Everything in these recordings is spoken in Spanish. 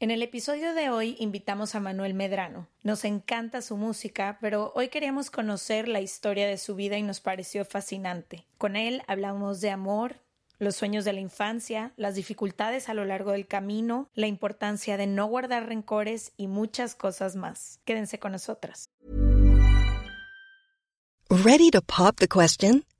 En el episodio de hoy invitamos a Manuel Medrano. Nos encanta su música, pero hoy queríamos conocer la historia de su vida y nos pareció fascinante. Con él hablamos de amor, los sueños de la infancia, las dificultades a lo largo del camino, la importancia de no guardar rencores y muchas cosas más. Quédense con nosotras. Ready to pop the question?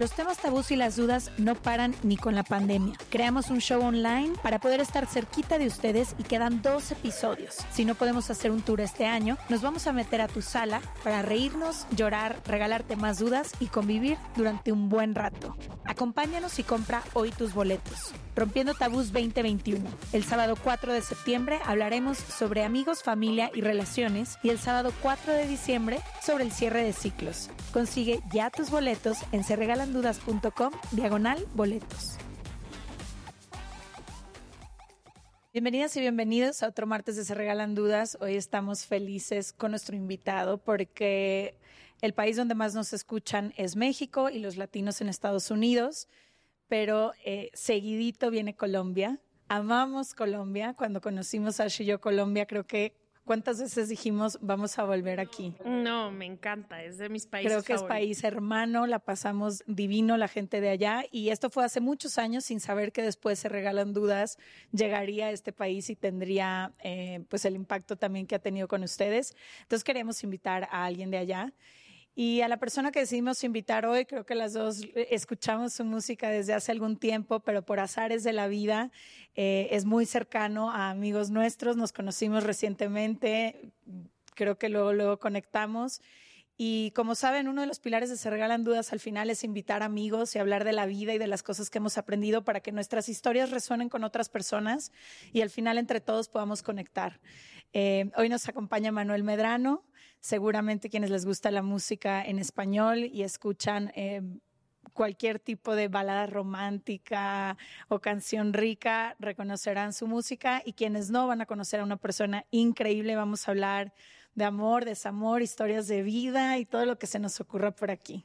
Los temas tabús y las dudas no paran ni con la pandemia. Creamos un show online para poder estar cerquita de ustedes y quedan dos episodios. Si no podemos hacer un tour este año, nos vamos a meter a tu sala para reírnos, llorar, regalarte más dudas y convivir durante un buen rato. Acompáñanos y compra hoy tus boletos. Rompiendo Tabús 2021. El sábado 4 de septiembre hablaremos sobre amigos, familia y relaciones y el sábado 4 de diciembre sobre el cierre de ciclos. Consigue ya tus boletos en serregalandudas.com diagonal boletos. Bienvenidas y bienvenidos a otro martes de Se Regalan Dudas. Hoy estamos felices con nuestro invitado porque el país donde más nos escuchan es México y los latinos en Estados Unidos, pero eh, seguidito viene Colombia. Amamos Colombia. Cuando conocimos a Ash Colombia, creo que cuántas veces dijimos vamos a volver aquí. No, me encanta, es de mis países Creo que es país hermano, la pasamos divino la gente de allá y esto fue hace muchos años sin saber que después se regalan dudas, llegaría a este país y tendría eh, pues el impacto también que ha tenido con ustedes. Entonces queremos invitar a alguien de allá. Y a la persona que decidimos invitar hoy, creo que las dos eh, escuchamos su música desde hace algún tiempo, pero por azares de la vida eh, es muy cercano a amigos nuestros, nos conocimos recientemente, creo que luego, luego conectamos. Y como saben, uno de los pilares de Se Regalan Dudas al final es invitar amigos y hablar de la vida y de las cosas que hemos aprendido para que nuestras historias resuenen con otras personas y al final entre todos podamos conectar. Eh, hoy nos acompaña Manuel Medrano, seguramente quienes les gusta la música en español y escuchan eh, cualquier tipo de balada romántica o canción rica reconocerán su música y quienes no van a conocer a una persona increíble. Vamos a hablar de amor, desamor, historias de vida y todo lo que se nos ocurra por aquí.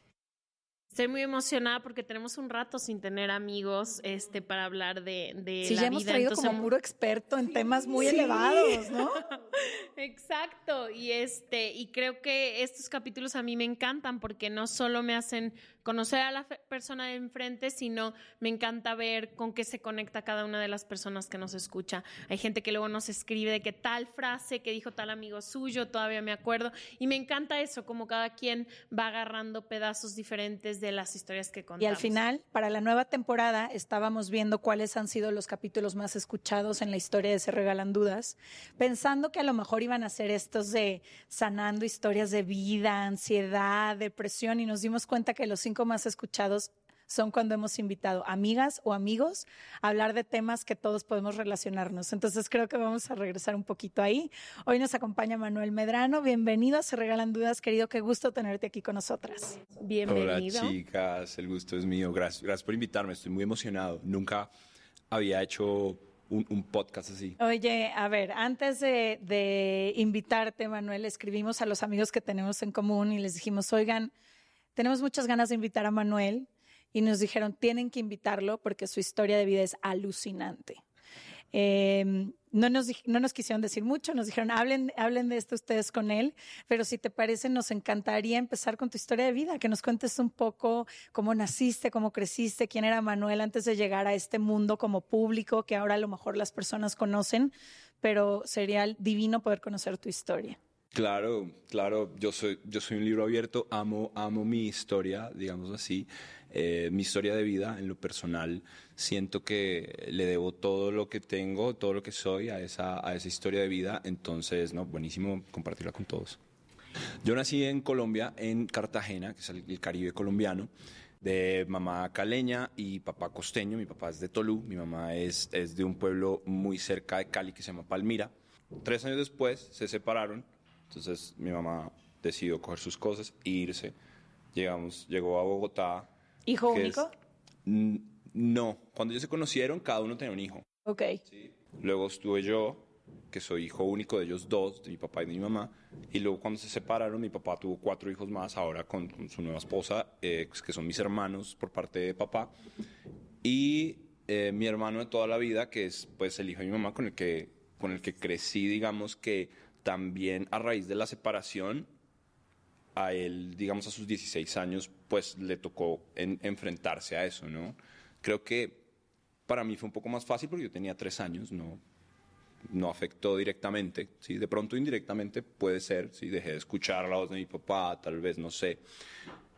Estoy muy emocionada porque tenemos un rato sin tener amigos este, para hablar de, de Sí, la ya hemos traído entonces- como puro experto en temas muy Sí. elevados, ¿no? Exacto, y este, y creo que estos capítulos a mí me encantan porque no solo me hacen conocer a la persona de enfrente, sino me encanta ver con qué se conecta cada una de las personas que nos escucha. Hay gente que luego nos escribe de que tal frase que dijo tal amigo suyo, todavía me acuerdo, y me encanta eso, como cada quien va agarrando pedazos diferentes de las historias que contamos. Y al final, para la nueva temporada, estábamos viendo cuáles han sido los capítulos más escuchados en la historia de Se Regalan Dudas, pensando que a lo mejor iban a ser estos de sanando historias de vida, ansiedad, depresión, y nos dimos cuenta que los cinco más escuchados son cuando hemos invitado amigas o amigos a hablar de temas que todos podemos relacionarnos. Entonces creo que vamos a regresar un poquito ahí. Hoy nos acompaña Manuel Medrano. Bienvenido a Se Regalan Dudas, querido. Qué gusto tenerte aquí con nosotras. Bienvenido. Hola chicas, el gusto es mío. Gracias, gracias por invitarme. Estoy muy emocionado. Nunca había hecho un, podcast así. Oye, a ver, antes de, de, invitarte, Manuel, escribimos a los amigos que tenemos en común y les dijimos, oigan, tenemos muchas ganas de invitar a Manuel y nos dijeron, tienen que invitarlo porque su historia de vida es alucinante. Eh, no, nos, no nos quisieron decir mucho, nos dijeron, hablen, hablen de esto ustedes con él, pero si te parece, nos encantaría empezar con tu historia de vida, que nos cuentes un poco cómo naciste, cómo creciste, quién era Manuel antes de llegar a este mundo como público que ahora a lo mejor las personas conocen, pero sería divino poder conocer tu historia. Claro, claro, yo soy, yo soy un libro abierto, amo, amo mi historia, digamos así, eh, mi historia de vida en lo personal. Siento que le debo todo lo que tengo, todo lo que soy a esa, a esa historia de vida, entonces, no, buenísimo compartirla con todos. Yo nací en Colombia, en Cartagena, que es el, Caribe colombiano de mamá caleña y papá costeño. Mi papá es de Tolú, mi mamá es, es de un pueblo muy cerca de Cali que se llama Palmira. Tres años después se separaron entonces mi mamá decidió coger sus cosas e irse. Llegamos, llegó a Bogotá. ¿Hijo único? no, cuando ellos se conocieron, cada uno tenía un hijo. Ok. Luego estuve yo, que soy hijo único de ellos dos, de mi papá y de mi mamá. Y luego cuando se separaron, mi papá tuvo cuatro hijos más, ahora con, su nueva esposa, eh, que son mis hermanos por parte de papá. Y eh, mi hermano de toda la vida, que es pues el hijo de mi mamá con el que, con el que crecí, digamos que también a raíz de la separación, a él, digamos, a sus 16 años, pues le tocó enfrentarse a eso, ¿no? Creo que para mí fue un poco más fácil porque yo tenía tres años, no, no afectó directamente, ¿sí? De pronto indirectamente puede ser, si dejé de escuchar la voz de mi papá, tal vez, no sé.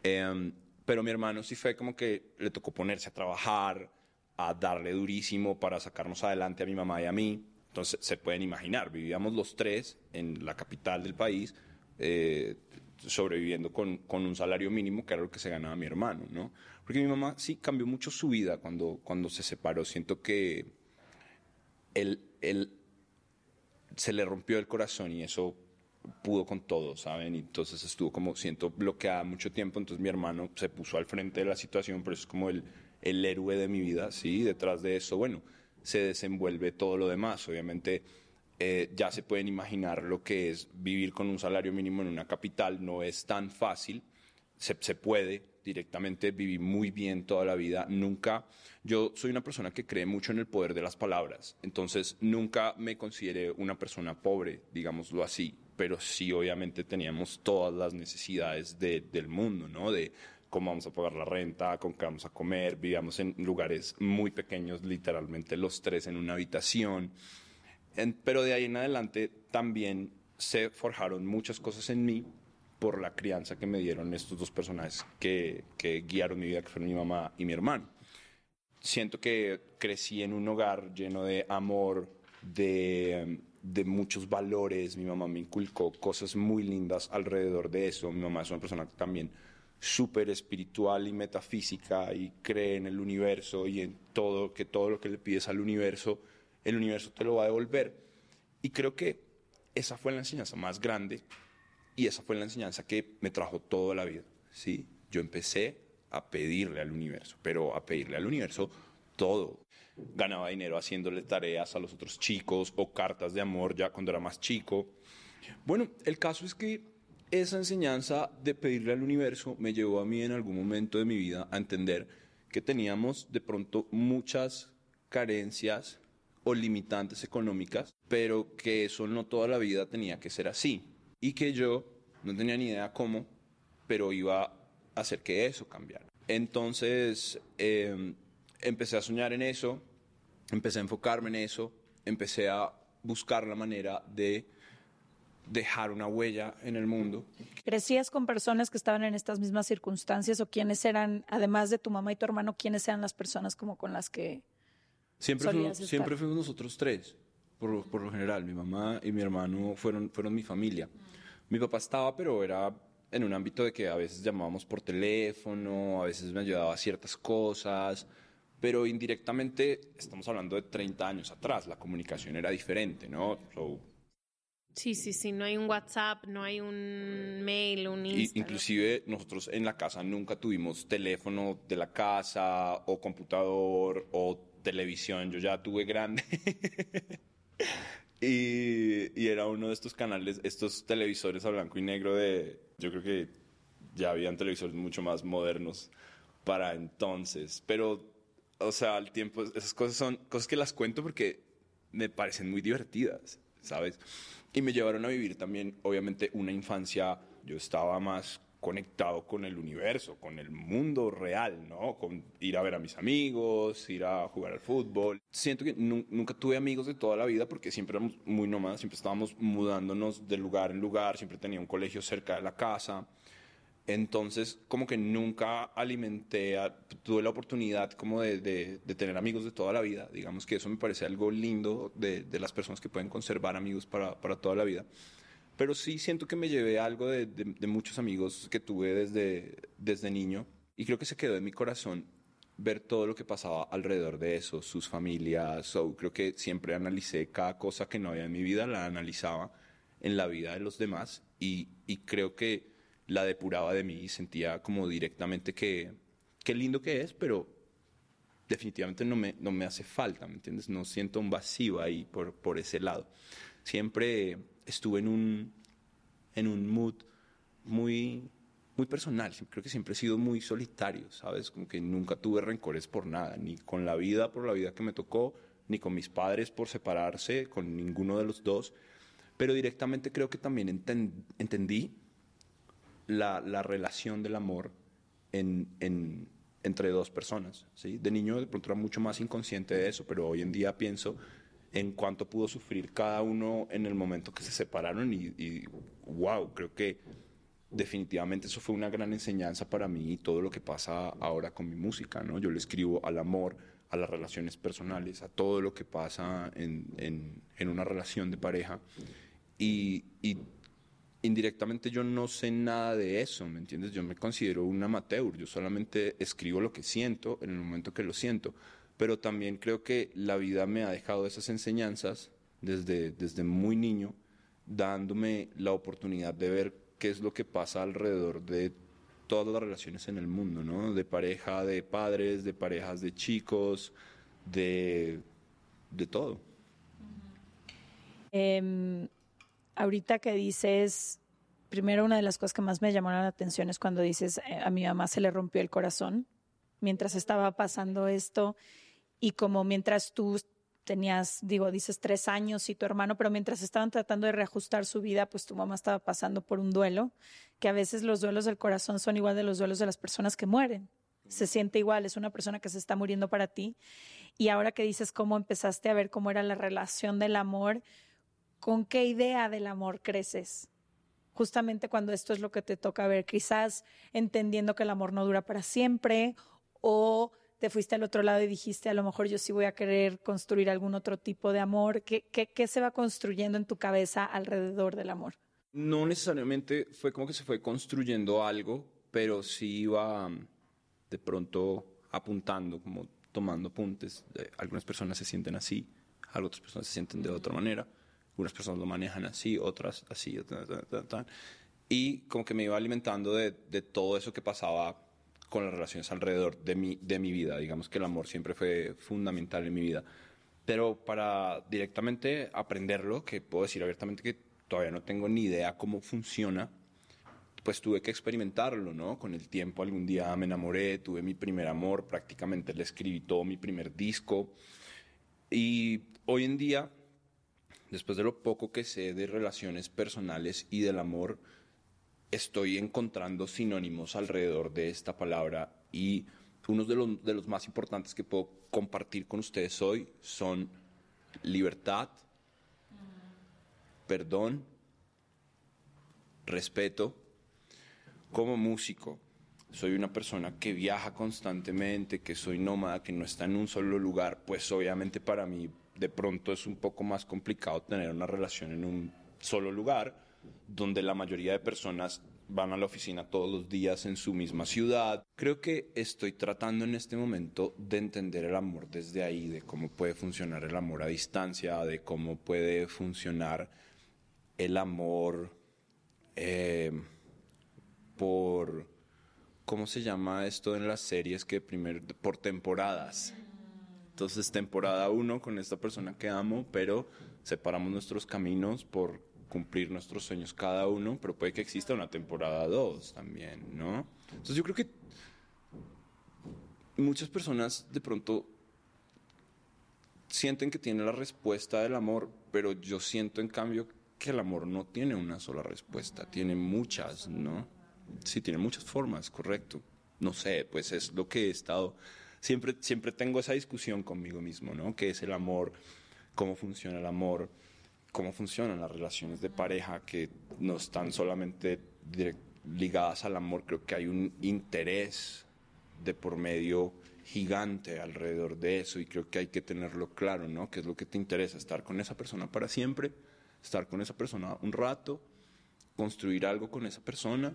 Em, pero mi hermano sí fue como que le tocó ponerse a trabajar, a darle durísimo para sacarnos adelante a mi mamá y a mí. Entonces, se pueden imaginar, vivíamos los tres en la capital del país, eh, sobreviviendo con, con, un salario mínimo, que era lo que se ganaba mi hermano, ¿no? Porque mi mamá sí cambió mucho su vida cuando, cuando se separó. Siento que él, se le rompió el corazón y eso pudo con todo, ¿saben? Y entonces estuvo como, siento, bloqueada mucho tiempo. Entonces mi hermano se puso al frente de la situación, pero es como el, el héroe de mi vida, ¿sí? Detrás de eso, bueno, se desenvuelve todo lo demás. Obviamente eh, ya se pueden imaginar lo que es vivir con un salario mínimo en una capital, no es tan fácil, se, puede directamente, vivir muy bien toda la vida, nunca, yo soy una persona que cree mucho en el poder de las palabras, entonces nunca me consideré una persona pobre, digámoslo así, pero sí obviamente teníamos todas las necesidades del mundo, ¿no? De cómo vamos a pagar la renta, con qué vamos a comer, vivíamos en lugares muy pequeños, literalmente los tres en una habitación. pero de ahí en adelante también se forjaron muchas cosas en mí por la crianza que me dieron estos dos personajes que, que guiaron mi vida, que fueron mi mamá y mi hermano. Siento que crecí en un hogar lleno de amor, de, de muchos valores. Mi mamá me inculcó cosas muy lindas alrededor de eso. Mi mamá es una persona que también súper espiritual y metafísica y cree en el universo y en todo, que todo lo que le pides al universo, el universo te lo va a devolver. Y creo que esa fue la enseñanza más grande y esa fue la enseñanza que me trajo toda la vida. ¿sí? Yo empecé a pedirle al universo, pero a pedirle al universo todo. Ganaba dinero haciéndole tareas a los otros chicos o cartas de amor ya cuando era más chico. Bueno, el caso es que esa enseñanza de pedirle al universo me llevó a mí en algún momento de mi vida a entender que teníamos de pronto muchas carencias o limitantes económicas, pero que eso no toda la vida tenía que ser así. Y que yo no tenía ni idea cómo, pero iba a hacer que eso cambiara. Entonces em, empecé a soñar en eso, empecé a enfocarme en eso, empecé a buscar la manera de dejar una huella en el mundo. ¿Crecías con personas que estaban en estas mismas circunstancias o quiénes eran, además de tu mamá y tu hermano, quiénes eran las personas como con las que siempre fuimos, siempre fuimos nosotros tres, por, por, lo general. Mi mamá y mi hermano fueron, fueron mi familia. Mi papá estaba, pero era en un ámbito de que a veces llamábamos por teléfono, a veces me ayudaba a ciertas cosas, pero indirectamente estamos hablando de 30 años atrás, la comunicación era diferente, ¿no? Sí, sí, sí, no hay un WhatsApp, no hay un mail, un Instagram. Inclusive nosotros en la casa nunca tuvimos teléfono de la casa o computador o televisión, yo ya tuve grande. y, y era uno de estos canales, estos televisores a blanco y negro de, yo creo que ya habían televisores mucho más modernos para entonces, pero, o sea, al tiempo, esas cosas son cosas que las cuento porque me parecen muy divertidas, ¿sabes? Y me llevaron a vivir también, obviamente, una infancia, yo estaba más conectado con el universo, con el mundo real, ¿no? Con ir a ver a mis amigos, ir a jugar al fútbol. Siento que nunca tuve amigos de toda la vida porque siempre éramos muy nómadas, siempre estábamos mudándonos de lugar en lugar, siempre tenía un colegio cerca de la casa. Entonces, como que nunca alimenté, tuve la oportunidad como de, de, tener amigos de toda la vida. Digamos que eso me parece algo lindo de, de las personas que pueden conservar amigos para, para, toda la vida. Pero sí siento que me llevé algo de, muchos amigos que tuve desde, desde niño y creo que se quedó en mi corazón ver todo lo que pasaba alrededor de eso, sus familias. creo que siempre analicé cada cosa que no había en mi vida, la analizaba en la vida de los demás y, y creo que la depuraba de mí y sentía como directamente que qué lindo que es, pero definitivamente no me, no me hace falta, ¿me entiendes? No siento un vacío ahí por, por ese lado. Siempre estuve en un, en un mood muy, muy personal, creo que siempre he sido muy solitario, ¿sabes? Como que nunca tuve rencores por nada, ni con la vida por la vida que me tocó, ni con mis padres por separarse, con ninguno de los dos, pero directamente creo que también entendí la, la relación del amor en, en, entre dos personas. ¿sí? De niño de pronto era mucho más inconsciente de eso, pero hoy en día pienso en cuánto pudo sufrir cada uno en el momento que se separaron y, wow, creo que definitivamente eso fue una gran enseñanza para mí y todo lo que pasa ahora con mi música, ¿no? Yo le escribo al amor, a las relaciones personales, a todo lo que pasa en, en, en una relación de pareja y indirectamente yo no sé nada de eso, ¿me entiendes? Yo me considero un amateur, yo solamente escribo lo que siento en el momento que lo siento, pero también creo que la vida me ha dejado esas enseñanzas desde, desde muy niño, dándome la oportunidad de ver qué es lo que pasa alrededor de todas las relaciones en el mundo, ¿no? De pareja, de padres, de parejas de chicos, de, de todo. Em, ahorita que dices, primero una de las cosas que más me llamaron la atención es cuando dices, eh, a mi mamá se le rompió el corazón mientras estaba pasando esto y como mientras tú tenías, digo, dices tres años y tu hermano, pero mientras estaban tratando de reajustar su vida, pues tu mamá estaba pasando por un duelo, que a veces los duelos del corazón son igual de los duelos de las personas que mueren. Se siente igual, es una persona que se está muriendo para ti. Y ahora que dices cómo empezaste a ver cómo era la relación del amor, ¿con qué idea del amor creces? Justamente cuando esto es lo que te toca ver, quizás entendiendo que el amor no dura para siempre o te fuiste al otro lado y dijiste, a lo mejor yo sí voy a querer construir algún otro tipo de amor. ¿Qué, qué, se va construyendo en tu cabeza alrededor del amor? No necesariamente fue como que se fue construyendo algo, pero sí iba mm, de pronto apuntando, como tomando apuntes. Algunas personas se sienten así, otras personas se sienten de otra manera. Unas personas lo manejan así, otras así, y como que me iba alimentando de, de todo eso que pasaba con las relaciones alrededor de mi, de mi vida. Digamos que el amor siempre fue fundamental en mi vida. Pero para directamente aprenderlo, que puedo decir abiertamente que todavía no tengo ni idea cómo funciona, pues tuve que experimentarlo, ¿no? Con el tiempo algún día me enamoré, tuve mi primer amor, prácticamente le escribí todo mi primer disco. Y hoy en día, después de lo poco que sé de relaciones personales y del amor, estoy encontrando sinónimos alrededor de esta palabra y uno de los, de los más importantes que puedo compartir con ustedes hoy son libertad, perdón, respeto. Como músico, soy una persona que viaja constantemente, que soy nómada, que no está en un solo lugar, pues obviamente para mí de pronto es un poco más complicado tener una relación en un solo lugar donde la mayoría de personas van a la oficina todos los días en su misma ciudad. Creo que estoy tratando en este momento de entender el amor desde ahí, de cómo puede funcionar el amor a distancia, de cómo puede funcionar el amor eh, por, ¿cómo se llama esto en las series? Que primero, por temporadas. Entonces, temporada uno con esta persona que amo, pero separamos nuestros caminos por cumplir nuestros sueños cada uno, pero puede que exista una temporada 2 también, ¿no? Entonces yo creo que muchas personas de pronto sienten que tienen la respuesta del amor, pero yo siento en cambio que el amor no tiene una sola respuesta, tiene muchas, ¿no? Sí, tiene muchas formas, correcto. No sé, pues es lo que he estado, siempre, siempre tengo esa discusión conmigo mismo, ¿no? ¿Qué es el amor? ¿Cómo funciona el amor? cómo funcionan las relaciones de pareja que no están solamente ligadas al amor, creo que hay un interés de por medio gigante alrededor de eso y creo que hay que tenerlo claro, ¿no? ¿Qué es lo que te interesa? ¿Estar con esa persona para siempre? ¿Estar con esa persona un rato? ¿Construir algo con esa persona?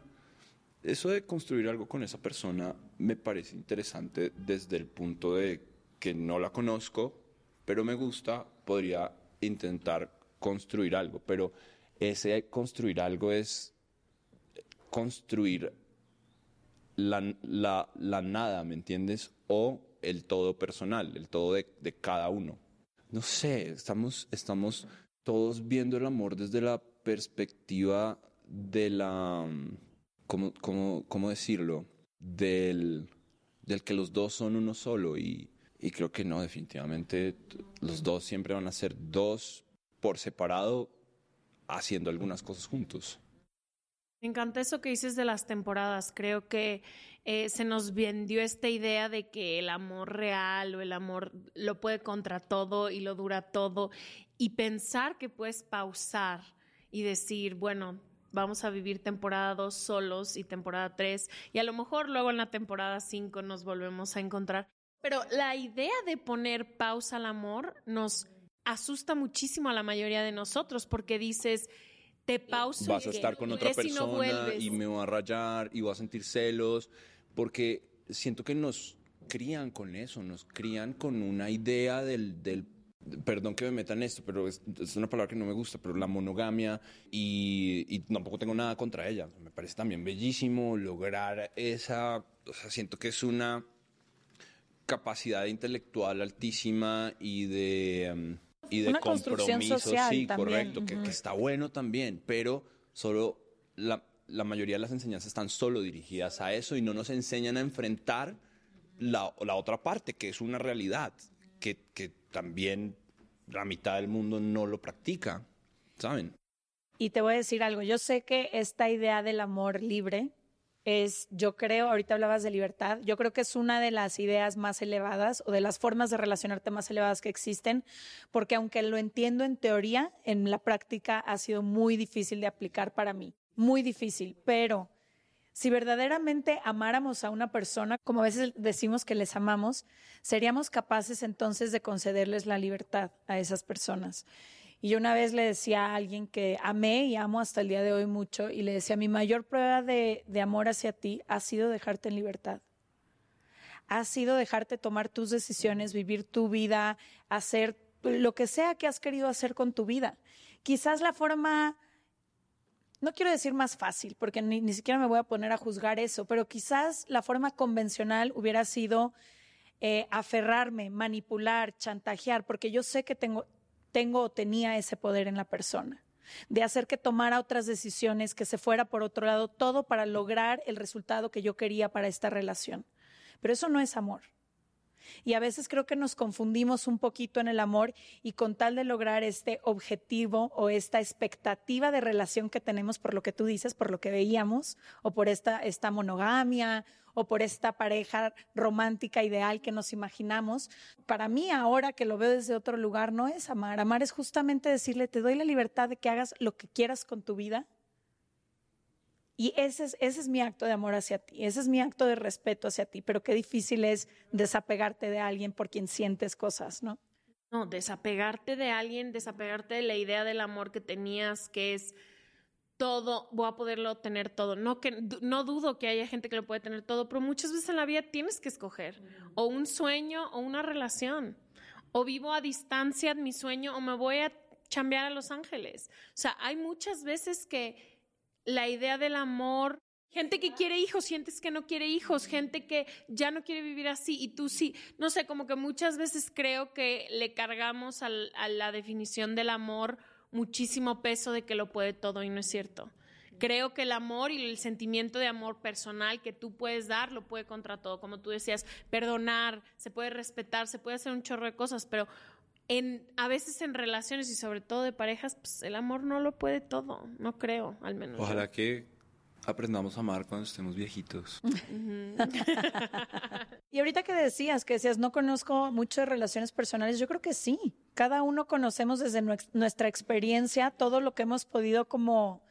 Eso de construir algo con esa persona me parece interesante desde el punto de que no la conozco, pero me gusta, podría intentar construir algo, pero ese construir algo es construir la, nada, ¿me entiendes? O el todo personal, el todo de, cada uno. No sé, estamos, estamos todos viendo el amor desde la perspectiva de la, ¿cómo, cómo, cómo decirlo? Del, del que los dos son uno solo y, y creo que no, definitivamente los dos siempre van a ser dos por separado haciendo algunas cosas juntos. Me encanta eso que dices de las temporadas. Creo que eh, se nos vendió esta idea de que el amor real o el amor lo puede contra todo y lo dura todo. Y pensar que puedes pausar y decir, bueno, vamos a vivir temporada 2 solos y temporada 3 y a lo mejor luego en la temporada 5 nos volvemos a encontrar. Pero la idea de poner pausa al amor nos asusta muchísimo a la mayoría de nosotros porque dices, te pauso. Vas a estar con otra persona y, me voy a rayar y voy a sentir celos, porque siento que nos crían con eso, nos crían con una idea del, del perdón que me metan esto, pero es, una palabra que no me gusta, pero la monogamia y, y, tampoco tengo nada contra ella. Me parece también bellísimo lograr esa, o sea, siento que es una capacidad intelectual altísima y de... Y de compromiso, sí, correcto, que, está bueno también, pero solo la, la, mayoría de las enseñanzas están solo dirigidas a eso y no nos enseñan a enfrentar la, la otra parte, que es una realidad, que, que también la mitad del mundo no lo practica, ¿saben? Y te voy a decir algo, yo sé que esta idea del amor libre es, yo creo, ahorita hablabas de libertad, yo creo que es una de las ideas más elevadas o de las formas de relacionarte más elevadas que existen, porque aunque lo entiendo en teoría, en la práctica ha sido muy difícil de aplicar para mí, muy difícil, pero si verdaderamente amáramos a una persona, como a veces decimos que les amamos, seríamos capaces entonces de concederles la libertad a esas personas. Y yo una vez le decía a alguien que amé y amo hasta el día de hoy mucho, y le decía, mi mayor prueba de, amor hacia ti ha sido dejarte en libertad. Ha sido dejarte tomar tus decisiones, vivir tu vida, hacer lo que sea que has querido hacer con tu vida. Quizás la forma, no quiero decir más fácil, porque ni, siquiera me voy a poner a juzgar eso, pero quizás la forma convencional hubiera sido eh, aferrarme, manipular, chantajear, porque yo sé que tengo, tengo o tenía ese poder en la persona, de hacer que tomara otras decisiones, que se fuera por otro lado, todo para lograr el resultado que yo quería para esta relación. Pero eso no es amor. Y a veces creo que nos confundimos un poquito en el amor y con tal de lograr este objetivo o esta expectativa de relación que tenemos por lo que tú dices, por lo que veíamos, o por esta, esta monogamia o por esta pareja romántica ideal que nos imaginamos. Para mí ahora que lo veo desde otro lugar, no es amar. Amar es justamente decirle, te doy la libertad de que hagas lo que quieras con tu vida. Y ese es, ese es mi acto de amor hacia ti, ese es mi acto de respeto hacia ti, pero qué difícil es desapegarte de alguien por quien sientes cosas, ¿no? No, desapegarte de alguien, desapegarte de la idea del amor que tenías, que es todo, voy a poderlo tener todo. No, que, no dudo que haya gente que lo puede tener todo, pero muchas veces en la vida tienes que escoger o un sueño o una relación. O vivo a distancia mi sueño o me voy a chambear a Los Ángeles. O sea, hay muchas veces que la idea del amor Gente que quiere hijos, sientes que no quiere hijos, gente que ya no quiere vivir así y tú sí. No sé, como que muchas veces creo que le cargamos a la definición del amor muchísimo peso de que lo puede todo y no es cierto. Creo que el amor y el sentimiento de amor personal que tú puedes dar lo puede contra todo. Como tú decías, perdonar, se puede respetar, se puede hacer un chorro de cosas, pero en, a veces en relaciones y sobre todo de parejas, pues el amor no lo puede todo, no creo, al menos. Ojalá que aprendamos a amar cuando estemos viejitos. y ahorita que decías, que decías, no conozco mucho de relaciones personales, yo creo que sí. Cada uno conocemos desde nuestra experiencia todo lo que hemos podido como,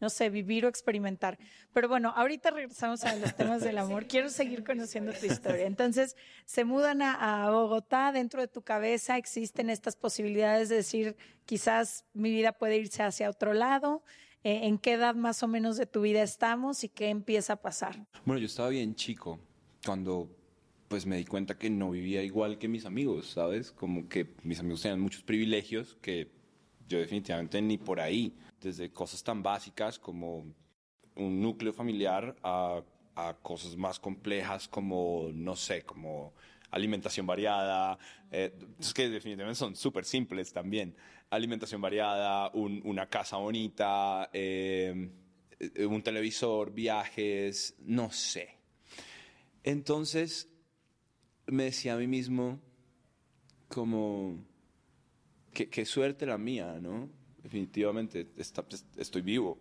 no sé, vivir o experimentar. Pero bueno, ahorita regresamos a los temas del amor. Quiero seguir conociendo tu historia. Entonces, se mudan a, a Bogotá, dentro de tu cabeza existen estas posibilidades de decir, quizás mi vida puede irse hacia otro lado. Eh, en qué edad más o menos de tu vida estamos y qué empieza a pasar. Bueno, yo estaba bien chico cuando pues me di cuenta que no vivía igual que mis amigos, ¿sabes? Como que mis amigos tenían muchos privilegios que yo definitivamente ni por ahí, desde cosas tan básicas como un núcleo familiar a, a cosas más complejas como, no sé, como alimentación variada, eh, es que definitivamente son súper simples también. Alimentación variada, una casa bonita, eh, un televisor, viajes, no sé. Entonces me decía a mí mismo como, qué, suerte la mía, ¿no? Definitivamente pues, estoy vivo.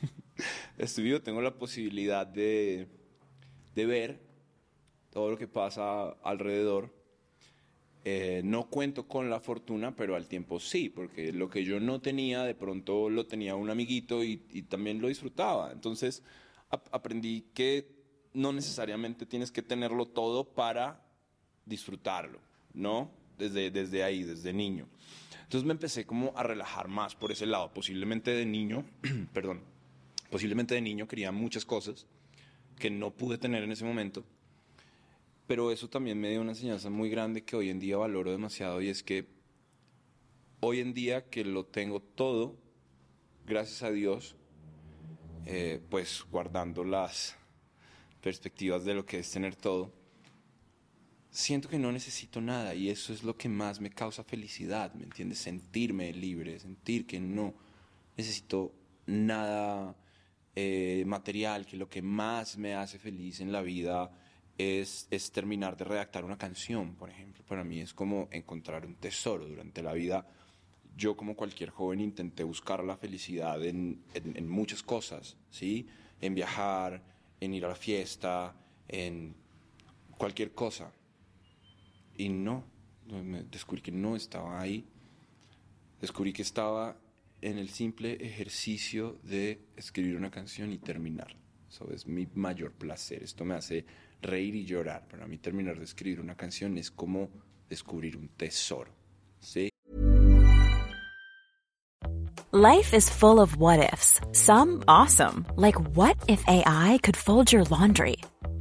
estoy vivo, tengo la posibilidad de, de ver todo lo que pasa alrededor. Eh, no cuento con la fortuna, pero al tiempo sí, porque lo que yo no tenía, de pronto lo tenía un amiguito y, también lo disfrutaba. Entonces aprendí que no necesariamente tienes que tenerlo todo para disfrutarlo, ¿no? Desde, desde ahí, desde niño. Entonces me empecé como a relajar más por ese lado. Posiblemente de niño, perdón, posiblemente de niño quería muchas cosas que no pude tener en ese momento pero eso también me dio una enseñanza muy grande que hoy en día valoro demasiado y es que hoy en día que lo tengo todo, gracias a Dios, eh, pues guardando las perspectivas de lo que es tener todo, siento que no necesito nada y eso es lo que más me causa felicidad, ¿me entiendes? Sentirme libre, sentir que no necesito nada eh, material, que lo que más me hace feliz en la vida es, es, terminar de redactar una canción, por ejemplo. Para mí es como encontrar un tesoro durante la vida. Yo, como cualquier joven, intenté buscar la felicidad en, en, muchas cosas, ¿sí? En viajar, en ir a la fiesta, en cualquier cosa. Y no, descubrí que no estaba ahí. Descubrí que estaba en el simple ejercicio de escribir una canción y terminar. Eso es mi mayor placer. Esto me hace reír y llorar. Para mí terminar de escribir una canción es como descubrir un tesoro. ¿Sí? Life is full of what ifs. Some awesome, like what if AI could fold your laundry?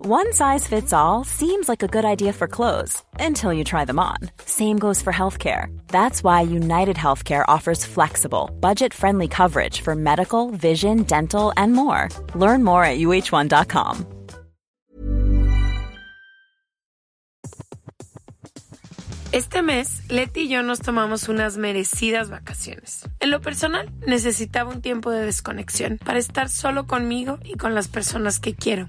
One size fits all seems like a good idea for clothes until you try them on. Same goes for healthcare. That's why United Healthcare offers flexible, budget friendly coverage for medical, vision, dental, and more. Learn more at uh1.com. Este mes, Leti y yo nos tomamos unas merecidas vacaciones. En lo personal, necesitaba un tiempo de desconexión para estar solo conmigo y con las personas que quiero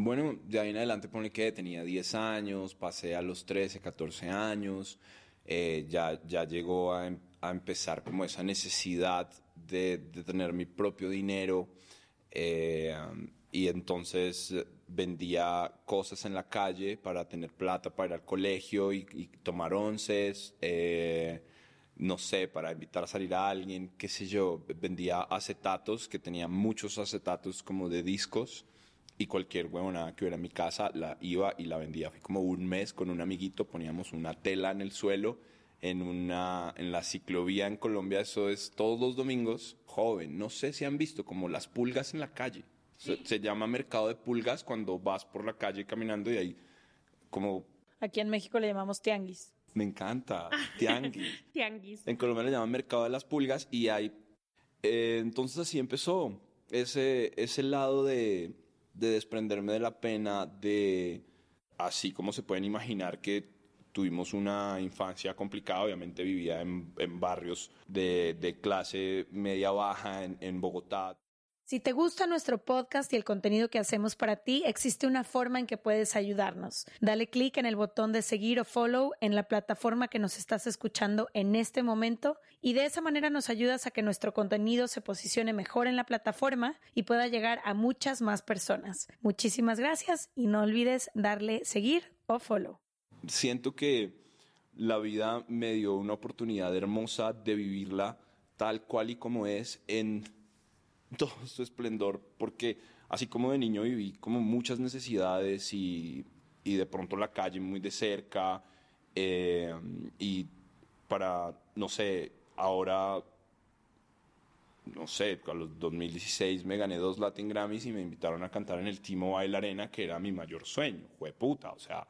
Bueno, de ahí en adelante pone que tenía 10 años, pasé a los 13, 14 años, eh, ya, ya llegó a, em- a empezar como esa necesidad de, de tener mi propio dinero eh, y entonces vendía cosas en la calle para tener plata para ir al colegio y, y tomar onces, eh, no sé, para invitar a salir a alguien, qué sé yo, vendía acetatos, que tenía muchos acetatos como de discos y cualquier huevonada que hubiera en mi casa la iba y la vendía. Fue como un mes con un amiguito, poníamos una tela en el suelo en una en la ciclovía en Colombia, eso es todos los domingos, joven, no sé si han visto como las pulgas en la calle. Se, se llama mercado de pulgas cuando vas por la calle caminando y hay como Aquí en México le llamamos tianguis. me encanta, tianguis. Tianguis. En Colombia le llaman mercado de las pulgas y hay... eh, entonces así empezó ese, ese lado de, de desprenderme de la pena, de... Así como se pueden imaginar que tuvimos una infancia complicada, obviamente vivía en, en barrios de, de clase media baja en, en Bogotá. Si te gusta nuestro podcast y el contenido que hacemos para ti, existe una forma en que puedes ayudarnos. Dale clic en el botón de seguir o follow en la plataforma que nos estás escuchando en este momento y de esa manera nos ayudas a que nuestro contenido se posicione mejor en la plataforma y pueda llegar a muchas más personas. Muchísimas gracias y no olvides darle seguir o follow. siento que la vida me dio una oportunidad hermosa de vivirla tal cual y como es en todo su esplendor, porque así como de niño viví como muchas necesidades y, y de pronto la calle muy de cerca eh, y para, no sé, ahora, no sé, a los 2016 me gané dos Latin Grammys y me invitaron a cantar en el Timo Bail Arena, que era mi mayor sueño, fue puta, o sea,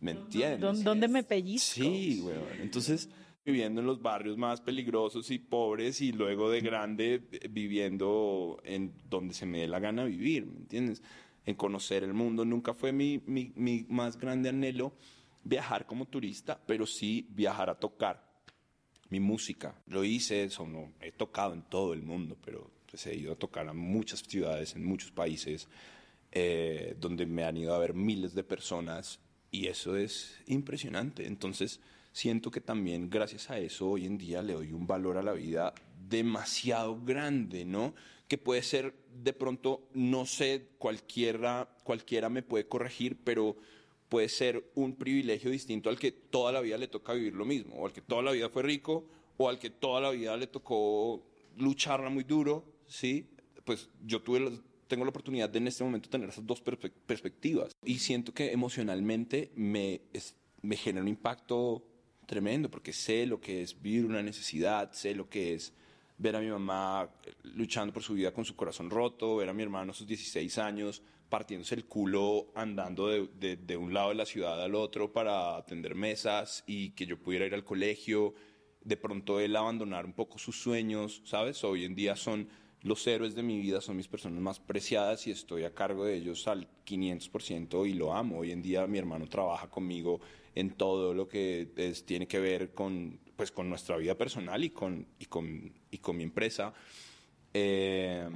¿me entiendes? ¿Dó- ¿Dónde me pellizco? Sí, weón. Entonces, viviendo en los barrios más peligrosos y pobres y luego de grande viviendo en donde se me dé la gana vivir, ¿me entiendes? En conocer el mundo. Nunca fue mi, mi, mi más grande anhelo viajar como turista, pero sí viajar a tocar mi música. Lo hice, eso no, he tocado en todo el mundo, pero pues, he ido a tocar a muchas ciudades, en muchos países, eh, donde me han ido a ver miles de personas y eso es impresionante. Entonces, siento que también gracias a eso hoy en día le doy un valor a la vida demasiado grande, ¿no? Que puede ser de pronto, no sé, cualquiera, cualquiera me puede corregir, pero puede ser un privilegio distinto al que toda la vida le toca vivir lo mismo, o al que toda la vida fue rico, o al que toda la vida le tocó lucharla muy duro, ¿sí? Pues yo tuve la- tengo la oportunidad de en este momento tener esas dos perspe- perspectivas y siento que emocionalmente me, es- me genera un impacto tremendo porque sé lo que es vivir una necesidad, sé lo que es ver a mi mamá luchando por su vida con su corazón roto, ver a mi hermano a sus 16 años partiéndose el culo andando de, de- un lado de la ciudad al otro para atender mesas y que yo pudiera ir al colegio, de pronto él abandonar un poco sus sueños, ¿sabes? Hoy en día son, los héroes de mi vida son mis personas más preciadas y estoy a cargo de ellos al 500% y lo amo. Hoy en día mi hermano trabaja conmigo en todo lo que tiene que ver con, pues, con nuestra vida personal y con, y con, y con mi empresa. Eh,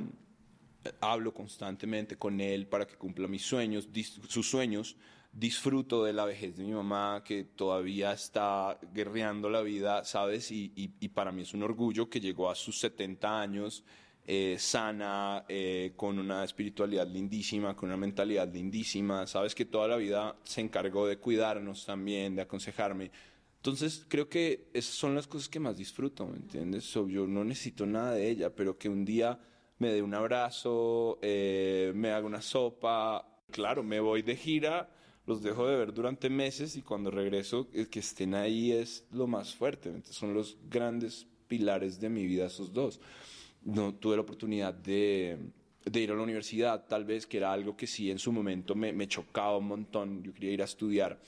hablo constantemente con él para que cumpla mis sueños, sus sueños. Disfruto de la vejez de mi mamá que todavía está guerreando la vida, ¿sabes? Y, y, y para mí es un orgullo que llegó a sus 70 años eh, sana, eh, con una espiritualidad lindísima, con una mentalidad lindísima, sabes que toda la vida se encargó de cuidarnos también, de aconsejarme. Entonces creo que esas son las cosas que más disfruto, ¿me entiendes? yo no necesito nada de ella, pero que un día me dé un abrazo, eh, me haga una sopa, claro, me voy de gira, los dejo de ver durante meses y cuando regreso, que estén ahí es lo más fuerte, son los grandes pilares de mi vida esos dos no tuve la oportunidad de, ir a la universidad, tal vez, que era algo que sí en su momento me, chocaba un montón. Yo quería ir a estudiar.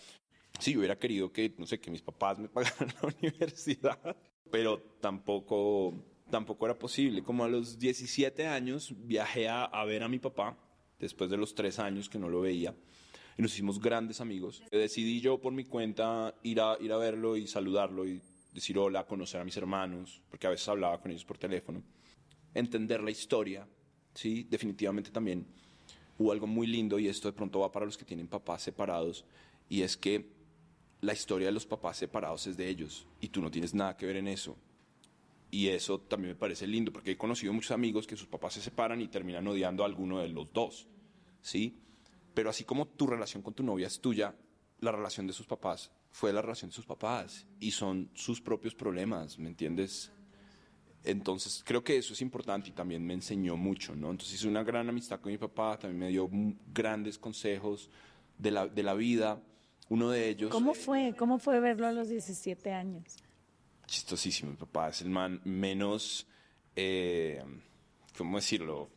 Sí, yo hubiera querido que, no sé, que mis papás me pagaran la universidad, pero tampoco, tampoco era posible. Como a los 17 años viajé a, ver a mi papá, después de los tres años que no lo veía, y nos hicimos grandes amigos. Decidí yo por mi cuenta ir a, ir a verlo y saludarlo y decir hola, conocer a mis hermanos, porque a veces hablaba con ellos por teléfono entender la historia, ¿sí? Definitivamente también hubo algo muy lindo y esto de pronto va para los que tienen papás separados y es que la historia de los papás separados es de ellos y tú no tienes nada que ver en eso. Y eso también me parece lindo porque he conocido muchos amigos que sus papás se separan y terminan odiando a alguno de los dos, ¿sí? Pero así como tu relación con tu novia es tuya, la relación de sus papás fue la relación de sus papás y son sus propios problemas, ¿me entiendes? Entonces creo que eso es importante y también me enseñó mucho, ¿no? Entonces hice una gran amistad con mi papá, también me dio grandes consejos de la, de la vida. Uno de ellos... ¿Cómo fue? ¿Cómo fue verlo a los 17 años? Chistosísimo, mi papá es el man menos, eh, ¿cómo decirlo?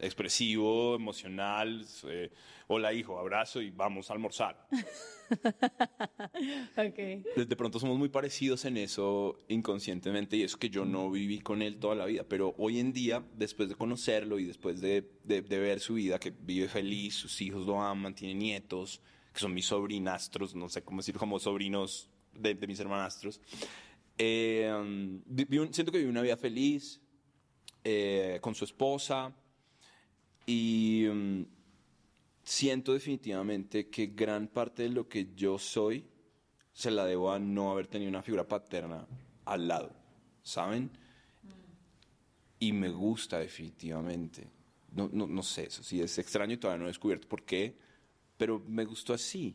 Expresivo, emocional. Eh, Hola hijo, abrazo y vamos a almorzar. okay. De pronto somos muy parecidos en eso inconscientemente y eso que yo no viví con él toda la vida, pero hoy en día, después de conocerlo y después de, de, ver su vida, que vive feliz, sus hijos lo aman, tiene nietos, que son mis sobrinastros, no sé cómo decir, como sobrinos de, mis hermanastros, eh, siento que vive una vida feliz eh, con su esposa y mm, siento definitivamente que gran parte de lo que yo soy se la debo a no haber tenido una figura paterna al lado, ¿saben? Y me gusta definitivamente. No, no, no sé, eso sí es extraño y todavía no he descubierto por qué, pero me gustó así.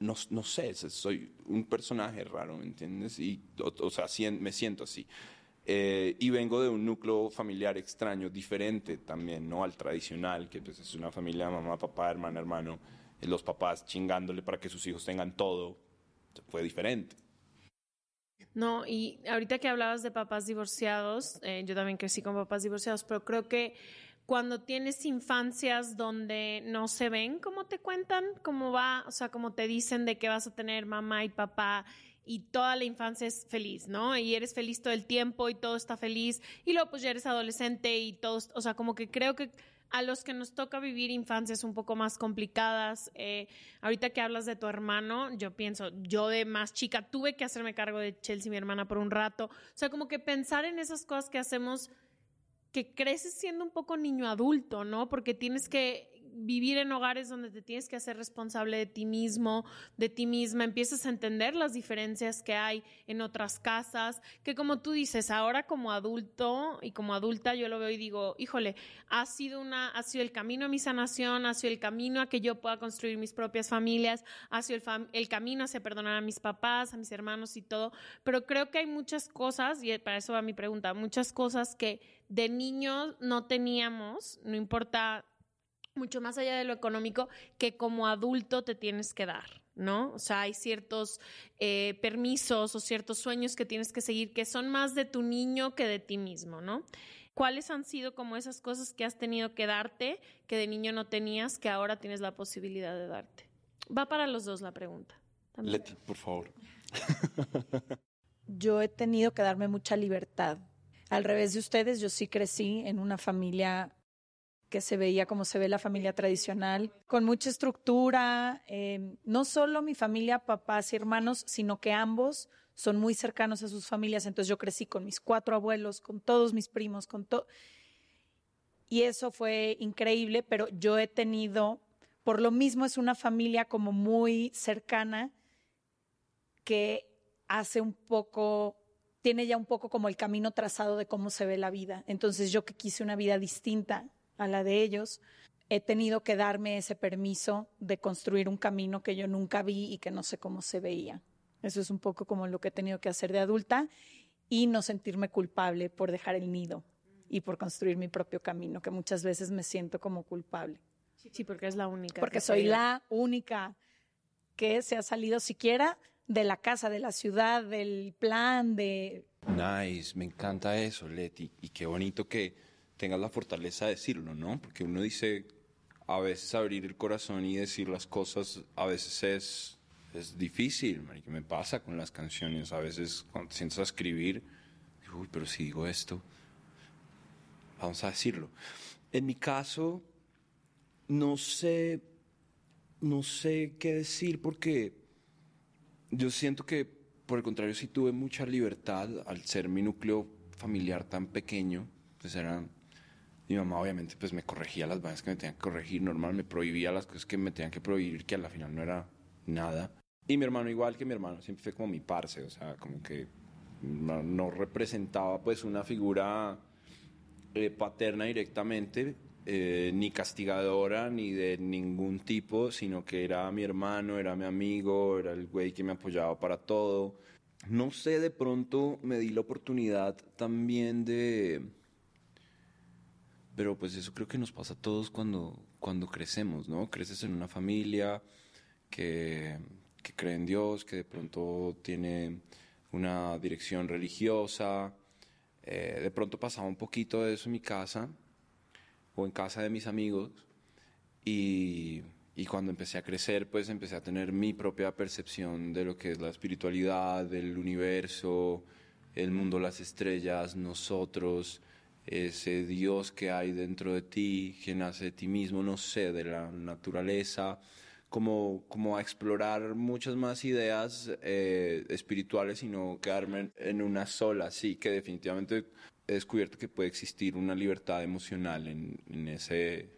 No, no sé, soy un personaje raro, ¿me entiendes? Y, o, sea, me siento así. Eh, y vengo de un núcleo familiar extraño, diferente también, ¿no? Al tradicional, que pues, es una familia mamá, papá, hermana, hermano, eh, los papás chingándole para que sus hijos tengan todo, fue diferente. No, y ahorita que hablabas de papás divorciados, eh, yo también crecí con papás divorciados, pero creo que cuando tienes infancias donde no se ven como te cuentan, cómo va, o sea, como te dicen de que vas a tener mamá y papá y toda la infancia es feliz, ¿no? Y eres feliz todo el tiempo y todo está feliz y luego pues ya eres adolescente y todo, o sea, como que creo que a los que nos toca vivir infancias un poco más complicadas, eh, ahorita que hablas de tu hermano, yo pienso, yo de más chica tuve que hacerme cargo de Chelsea, mi hermana, por un rato, o sea, como que pensar en esas cosas que hacemos que creces siendo un poco niño adulto, ¿no? Porque tienes que vivir en hogares donde te tienes que hacer responsable de ti mismo, de ti misma, empiezas a entender las diferencias que hay en otras casas, que como tú dices, ahora como adulto y como adulta yo lo veo y digo, híjole, ha sido una ha sido el camino a mi sanación, ha sido el camino a que yo pueda construir mis propias familias, ha sido el, el camino hacia perdonar a mis papás, a mis hermanos y todo, pero creo que hay muchas cosas y para eso va mi pregunta, muchas cosas que de niños no teníamos, no importa mucho más allá de lo económico que como adulto te tienes que dar, ¿no? O sea, hay ciertos eh, permisos o ciertos sueños que tienes que seguir que son más de tu niño que de ti mismo, ¿no? ¿Cuáles han sido como esas cosas que has tenido que darte que de niño no tenías que ahora tienes la posibilidad de darte? Va para los dos la pregunta. Leti, por favor. Yo he tenido que darme mucha libertad al revés de ustedes, yo sí crecí en una familia que se veía como se ve la familia tradicional, con mucha estructura, eh, no solo mi familia, papás y hermanos, sino que ambos son muy cercanos a sus familias, entonces yo crecí con mis cuatro abuelos, con todos mis primos, con todo. Y eso fue increíble, pero yo he tenido, por lo mismo es una familia como muy cercana que hace un poco, tiene ya un poco como el camino trazado de cómo se ve la vida. Entonces yo que quise una vida distinta a la de ellos, he tenido que darme ese permiso de construir un camino que yo nunca vi y que no sé cómo se veía. Eso es un poco como lo que he tenido que hacer de adulta y no sentirme culpable por dejar el nido y por construir mi propio camino, que muchas veces me siento como culpable. Sí, porque es la única. Porque soy la única que se ha salido siquiera de la casa, de la ciudad, del plan, de... Nice, me encanta eso, Leti. Y qué bonito que tengas la fortaleza de decirlo, ¿no? Porque uno dice, a veces abrir el corazón y decir las cosas, a veces es es difícil, ¿qué me pasa con las canciones. A veces cuando te a escribir, digo, uy, pero si digo esto, vamos a decirlo. En mi caso, no sé, no sé qué decir porque yo siento que, por el contrario, sí tuve mucha libertad al ser mi núcleo familiar tan pequeño. Pues era, mi mamá obviamente pues me corregía las vainas que me tenían que corregir, normal me prohibía las cosas que me tenían que prohibir, que a la final no era nada. Y mi hermano igual que mi hermano, siempre fue como mi parce, o sea, como que no, representaba pues una figura eh, paterna directamente, eh, ni castigadora, ni de ningún tipo, sino que era mi hermano, era mi amigo, era el güey que me apoyaba para todo. No sé, de pronto me di la oportunidad también de... Pero pues eso creo que nos pasa a todos cuando, cuando crecemos, ¿no? Creces en una familia que que cree en Dios, que de pronto tiene una dirección religiosa. Eh, de pronto pasaba un poquito de eso en mi casa o en casa de mis amigos y, y, cuando empecé a crecer pues empecé a tener mi propia percepción de lo que es la espiritualidad, del universo, el mundo, las estrellas, nosotros, ese Dios que hay dentro de ti, que nace de ti mismo, no sé, de la naturaleza como, como a explorar muchas más ideas eh, espirituales y no quedarme en una sola, sí, que definitivamente he descubierto que puede existir una libertad emocional en, ese,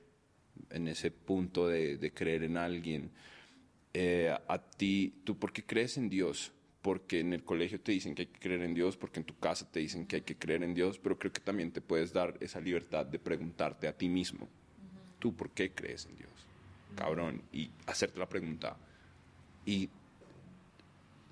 en ese punto de, de creer en alguien. Eh, a ti, ¿tú por qué crees en Dios? Porque en el colegio te dicen que hay que creer en Dios, porque en tu casa te dicen que hay que creer en Dios, pero creo que también te puedes dar esa libertad de preguntarte a ti mismo, ¿tú por qué crees en Dios? cabrón, y hacerte la pregunta y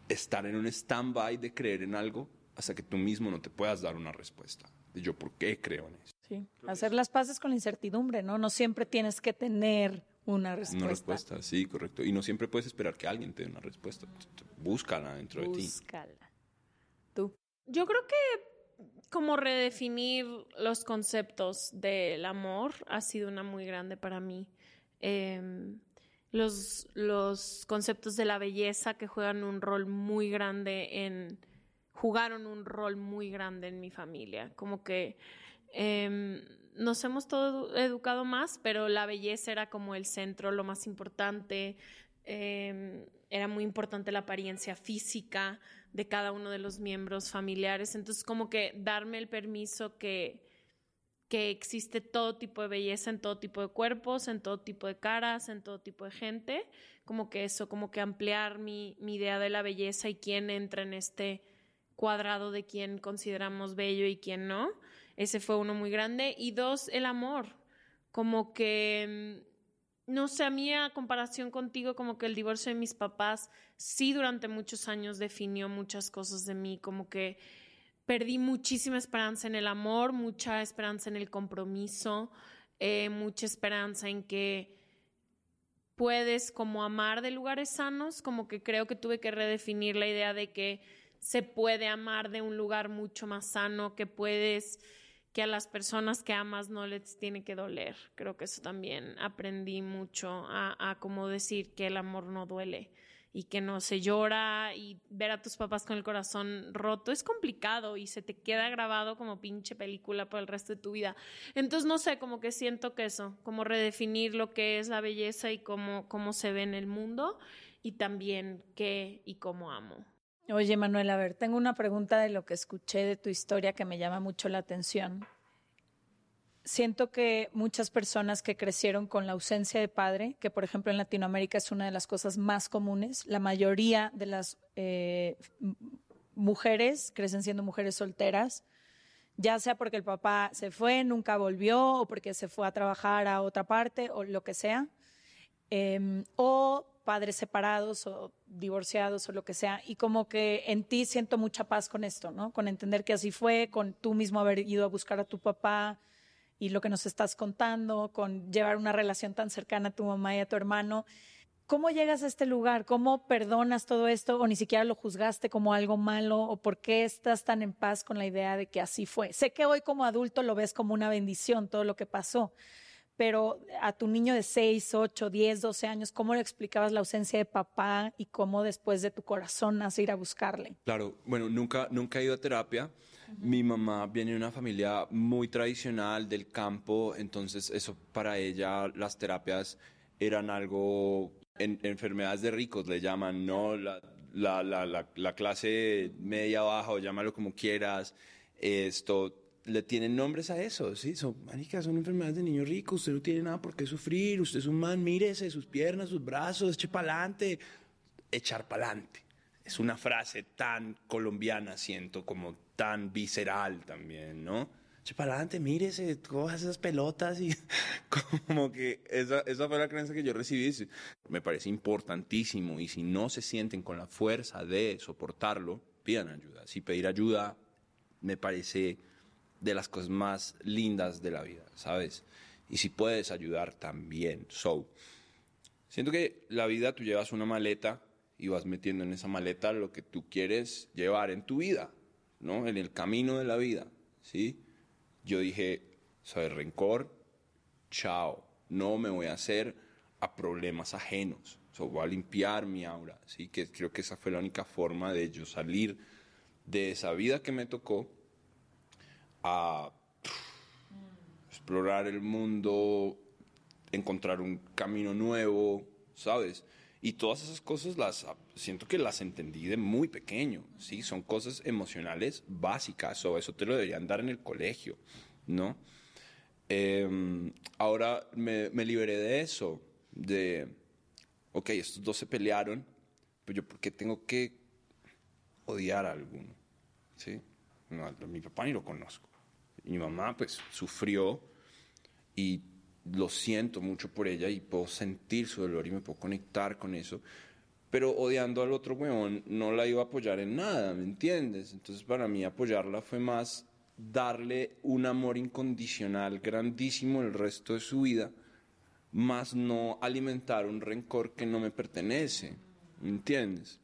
estar en un stand-by de creer en algo hasta que tú mismo no te puedas dar una respuesta de yo por qué creo en eso. Sí, hacer las paces con la incertidumbre, ¿no? No siempre tienes que tener una respuesta. Una respuesta, sí, correcto. Y no siempre puedes esperar que alguien te dé una respuesta. Búscala dentro de ti. Búscala. ¿Tú? Yo creo que como redefinir los conceptos del amor ha sido una muy grande para mí. Em, los, los conceptos de la belleza que juegan un rol muy grande en, jugaron un rol muy grande en mi familia, como que em, nos hemos todo educado más, pero la belleza era como el centro, lo más importante, em, era muy importante la apariencia física de cada uno de los miembros familiares, entonces como que darme el permiso que que existe todo tipo de belleza en todo tipo de cuerpos, en todo tipo de caras, en todo tipo de gente, como que eso, como que ampliar mi, mi idea de la belleza y quién entra en este cuadrado de quién consideramos bello y quién no. Ese fue uno muy grande. Y dos, el amor. Como que, mm, no sé, a mí a comparación contigo, como que el divorcio de mis papás sí durante muchos años definió muchas cosas de mí, como que perdí muchísima esperanza en el amor, mucha esperanza en el compromiso, eh, mucha esperanza en que puedes como amar de lugares sanos, como que creo que tuve que redefinir la idea de que se puede amar de un lugar mucho más sano, que puedes, que a las personas que amas no les tiene que doler. Creo que eso también aprendí mucho a, como decir que el amor no duele y que no se llora y ver a tus papás con el corazón roto es complicado y se te queda grabado como pinche película por el resto de tu vida. Entonces, no sé, como que siento que eso, como redefinir lo que es la belleza y cómo, cómo se ve en el mundo y también qué y cómo amo. Oye, Manuel, a ver, tengo una pregunta de lo que escuché de tu historia que me llama mucho la atención. Siento que muchas personas que crecieron con la ausencia de padre, que por ejemplo en Latinoamérica es una de las cosas más comunes, la mayoría de las eh, mujeres crecen siendo mujeres solteras, ya sea porque el papá se fue, nunca volvió, o porque se fue a trabajar a otra parte, o lo que sea, em, o padres separados o divorciados o lo que sea, y como que en ti siento mucha paz con esto, ¿no? Con entender que así fue, con tú mismo haber ido a buscar a tu papá, y lo que nos estás contando, con llevar una relación tan cercana a tu mamá y a tu hermano. ¿Cómo llegas a este lugar? ¿Cómo perdonas todo esto o ni siquiera lo juzgaste como algo malo? ¿O por qué estás tan en paz con la idea de que así fue? Sé que hoy como adulto lo ves como una bendición todo lo que pasó, pero a tu niño de 6, 8, 10, 12 años, ¿cómo le explicabas la ausencia de papá y cómo después de tu corazón nace ir a buscarle? Claro, bueno, nunca, nunca he ido a terapia. Mi mamá viene de una familia muy tradicional del campo, entonces eso para ella las terapias eran algo, en, enfermedades de ricos le llaman, ¿no? La, la, la, la, clase media baja o llámalo como quieras, esto le tienen nombres a eso, ¿sí? Son, son enfermedades de niños ricos, usted no tiene nada por qué sufrir, usted es un man, mírese, sus piernas, sus brazos, eche pa'lante, echar pa'lante. Es una frase tan colombiana, siento, como tan visceral también, ¿no? Che, para adelante, mírese, cojas esas pelotas y como que esa, esa fue la creencia que yo recibí. Me parece importantísimo y si no se sienten con la fuerza de soportarlo, pidan ayuda. Si pedir ayuda me parece de las cosas más lindas de la vida, ¿sabes? Y si puedes ayudar también. So, siento que la vida tú llevas una maleta y vas metiendo en esa maleta lo que tú quieres llevar en tu vida. ¿no? En el camino de la vida, ¿sí? Yo dije, soy rencor, chao, no me voy a hacer a problemas ajenos, so, voy a limpiar mi aura, ¿sí? Que creo que esa fue la única forma de yo salir de esa vida que me tocó a explorar el mundo, encontrar un camino nuevo, ¿sabes? Y todas esas cosas las siento que las entendí de muy pequeño, ¿sí? Son cosas emocionales básicas, o eso te lo deberían dar en el colegio, ¿no? Em, ahora me, liberé de eso, de, ok, estos dos se pelearon, pero yo, ¿por qué tengo que odiar a alguno? ¿Sí? Mi papá ni lo conozco. Mi mamá, pues, sufrió y lo siento mucho por ella y puedo sentir su dolor y me puedo conectar con eso. Pero odiando al otro weón no la iba a apoyar en nada, ¿me entiendes? Entonces para mí apoyarla fue más darle un amor incondicional grandísimo el resto de su vida, más no alimentar un rencor que no me pertenece, ¿me entiendes?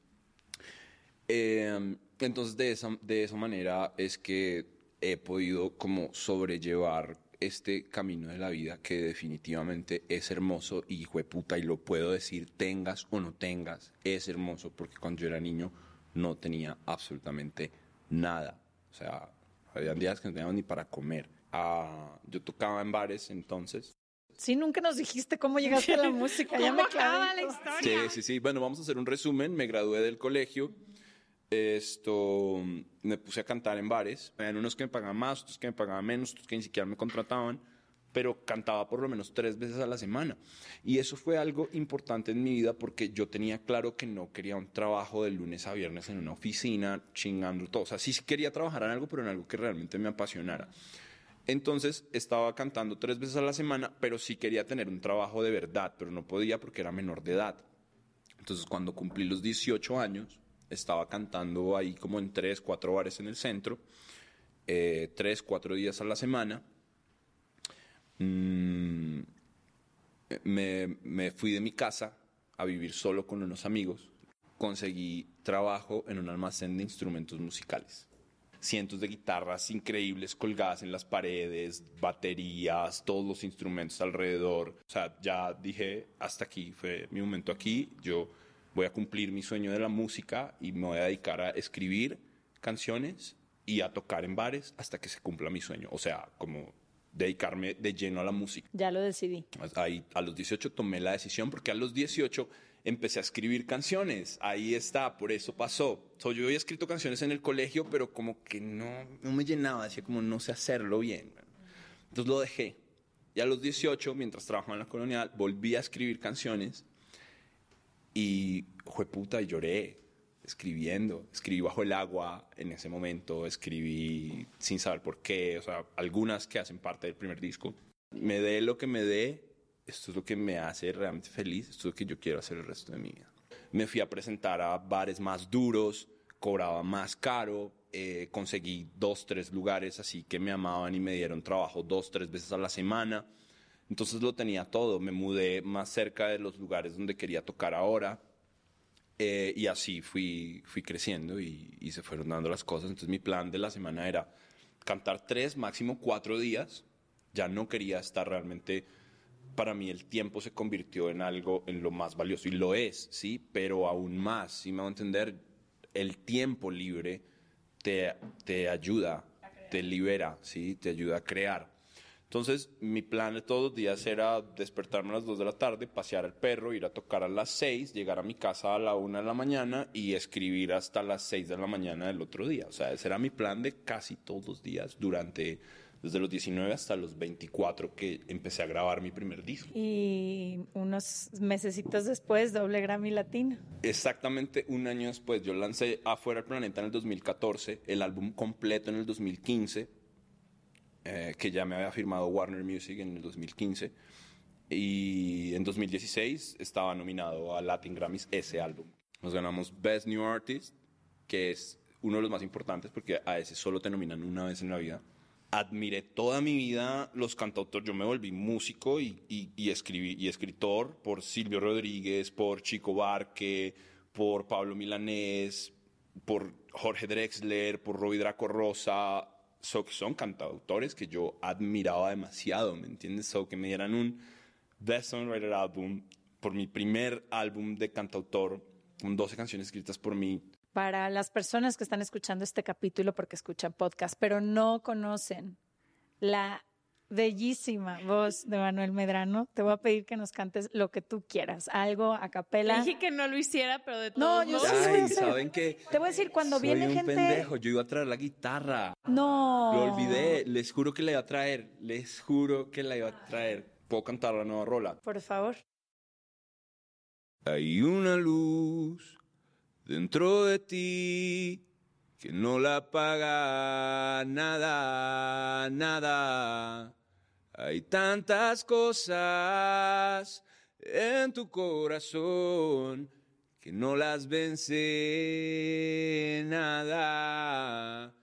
Eh, entonces de esa, de esa manera es que he podido como sobrellevar este camino de la vida que definitivamente es hermoso y hijo de puta, y lo puedo decir, tengas o no tengas, es hermoso porque cuando yo era niño no tenía absolutamente nada. O sea, había días que no teníamos ni para comer. Ah, yo tocaba en bares entonces. Sí, nunca nos dijiste cómo llegaste a la música. ya me acaba la historia. Sí, sí, sí. Bueno, vamos a hacer un resumen. Me gradué del colegio esto, me puse a cantar en bares. Habían unos que me pagaban más, otros que me pagaban menos, otros que ni siquiera me contrataban, pero cantaba por lo menos tres veces a la semana. Y eso fue algo importante en mi vida porque yo tenía claro que no quería un trabajo de lunes a viernes en una oficina, chingando todo. O sea, sí quería trabajar en algo, pero en algo que realmente me apasionara. Entonces estaba cantando tres veces a la semana, pero sí quería tener un trabajo de verdad, pero no podía porque era menor de edad. Entonces cuando cumplí los 18 años, estaba cantando ahí como en tres, cuatro bares en el centro, eh, tres, cuatro días a la semana. Mm, me, me fui de mi casa a vivir solo con unos amigos. Conseguí trabajo en un almacén de instrumentos musicales cientos de guitarras increíbles colgadas en las paredes, baterías, todos los instrumentos alrededor. O sea, ya dije, hasta aquí, fue mi momento aquí. Yo voy a cumplir mi sueño de la música y me voy a dedicar a escribir canciones y a tocar en bares hasta que se cumpla mi sueño. O sea, como dedicarme de lleno a la música. Ya lo decidí. Ahí, a los 18 tomé la decisión porque a los 18 empecé a escribir canciones. Ahí está, por eso pasó. So, yo había escrito canciones en el colegio, pero como que no, no me llenaba, decía como no sé hacerlo bien. Entonces lo dejé. Y a los 18, mientras trabajaba en la colonial, volví a escribir canciones y fue puta y lloré escribiendo. Escribí bajo el agua en ese momento, escribí sin saber por qué, o sea, algunas que hacen parte del primer disco. Me dé lo que me dé, esto es lo que me hace realmente feliz, esto es lo que yo quiero hacer el resto de mi vida. Me fui a presentar a bares más duros, cobraba más caro, eh, conseguí dos, tres lugares así que me amaban y me dieron trabajo dos, tres veces a la semana. Entonces lo tenía todo, me mudé más cerca de los lugares donde quería tocar ahora eh, y así fui, fui creciendo y, se fueron dando las cosas. Entonces mi plan de la semana era cantar tres, máximo cuatro días. Ya no quería estar realmente, para mí el tiempo se convirtió en algo, en lo más valioso y lo es, sí, pero aún más, si me va a entender, el tiempo libre te, te ayuda, te libera, sí, te ayuda a crear. Entonces, mi plan de todos los días era despertarme a las 2 de la tarde, pasear al perro, ir a tocar a las 6, llegar a mi casa a la 1 de la mañana y escribir hasta las 6 de la mañana del otro día. O sea, ese era mi plan de casi todos los días durante desde los 19 hasta los 24 que empecé a grabar mi primer disco. Y unos mesecitos después, doble Grammy Latino. Exactamente un año después, yo lancé Afuera del Planeta en el 2014, el álbum completo en el 2015 eh, que ya me había firmado Warner Music en el 2015. Y en 2016 estaba nominado a Latin Grammys ese álbum. Nos ganamos Best New Artist, que es uno de los más importantes porque a ese solo te nominan una vez en la vida. Admiré toda mi vida los cantautores. Yo me volví músico y, y, y, escribí, y escritor por Silvio Rodríguez, por Chico Barque, por Pablo Milanés, por Jorge Drexler, por Robbie Draco Rosa, so, son cantautores que yo admiraba demasiado, ¿me entiendes? So, que me dieran un Best Songwriter Album por mi primer álbum de cantautor, con 12 canciones escritas por mí. Para las personas que están escuchando este capítulo porque escuchan podcast, pero no conocen la bellísima voz de Manuel Medrano. Te voy a pedir que nos cantes lo que tú quieras, algo a capela. Dije que no lo hiciera, pero de No, todos yo modos. sí. Ay, ¿saben qué? Te voy a decir, cuando Soy viene un gente... pendejo, yo iba a traer la guitarra. No. Lo olvidé, les juro que la iba a traer, les juro que la iba a traer. ¿Puedo cantar la nueva rola? Por favor. Hay una luz dentro de ti que no la apaga nada, nada. Hay tantas cosas en tu corazón que no las vence nada.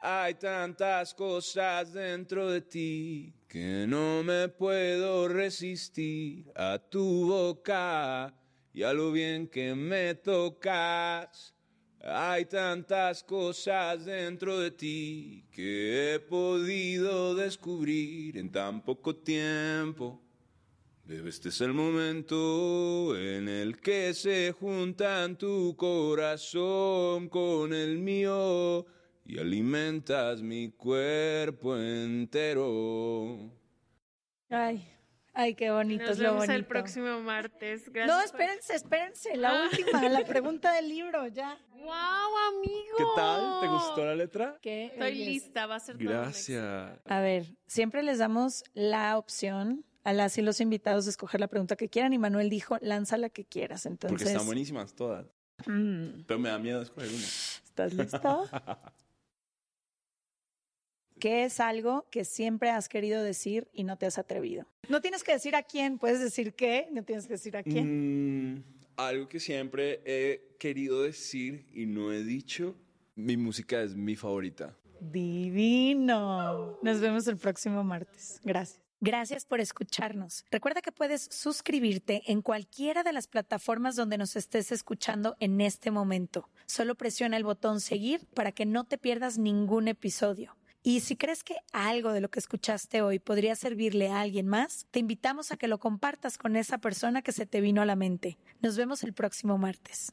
Hay tantas cosas dentro de ti que no me puedo resistir a tu boca y a lo bien que me tocas. Hay tantas cosas dentro de ti que he podido descubrir en tan poco tiempo. Bebé, este es el momento en el que se juntan tu corazón con el mío y alimentas mi cuerpo entero. Ay, ay, qué bonito Nos es lo vemos bonito. el próximo martes. Gracias. No, espérense, espérense. La Ah. última, la pregunta del libro, ya. ¡Wow, amigo! ¿Qué tal? ¿Te gustó la letra? ¿Qué Estoy belleza. lista, va a ser todo. Gracias. A ver, siempre les damos la opción a las y los invitados de escoger la pregunta que quieran y Manuel dijo, lanza la que quieras. Porque Entonces, están buenísimas todas. mm, Pero me da miedo escoger una. ¿estás listo? ¿Qué es algo que siempre has querido decir y no te has atrevido? No tienes que decir a quién, puedes decir qué, no tienes que decir a quién. Mm, algo que siempre he querido decir y no he dicho. Mi música es mi favorita. Divino. Nos vemos el próximo martes. Gracias. Gracias por escucharnos. Recuerda que puedes suscribirte en cualquiera de las plataformas donde nos estés escuchando en este momento. Solo presiona el botón seguir para que no te pierdas ningún episodio. Y si crees que algo de lo que escuchaste hoy podría servirle a alguien más, te invitamos a que lo compartas con esa persona que se te vino a la mente. Nos vemos el próximo martes.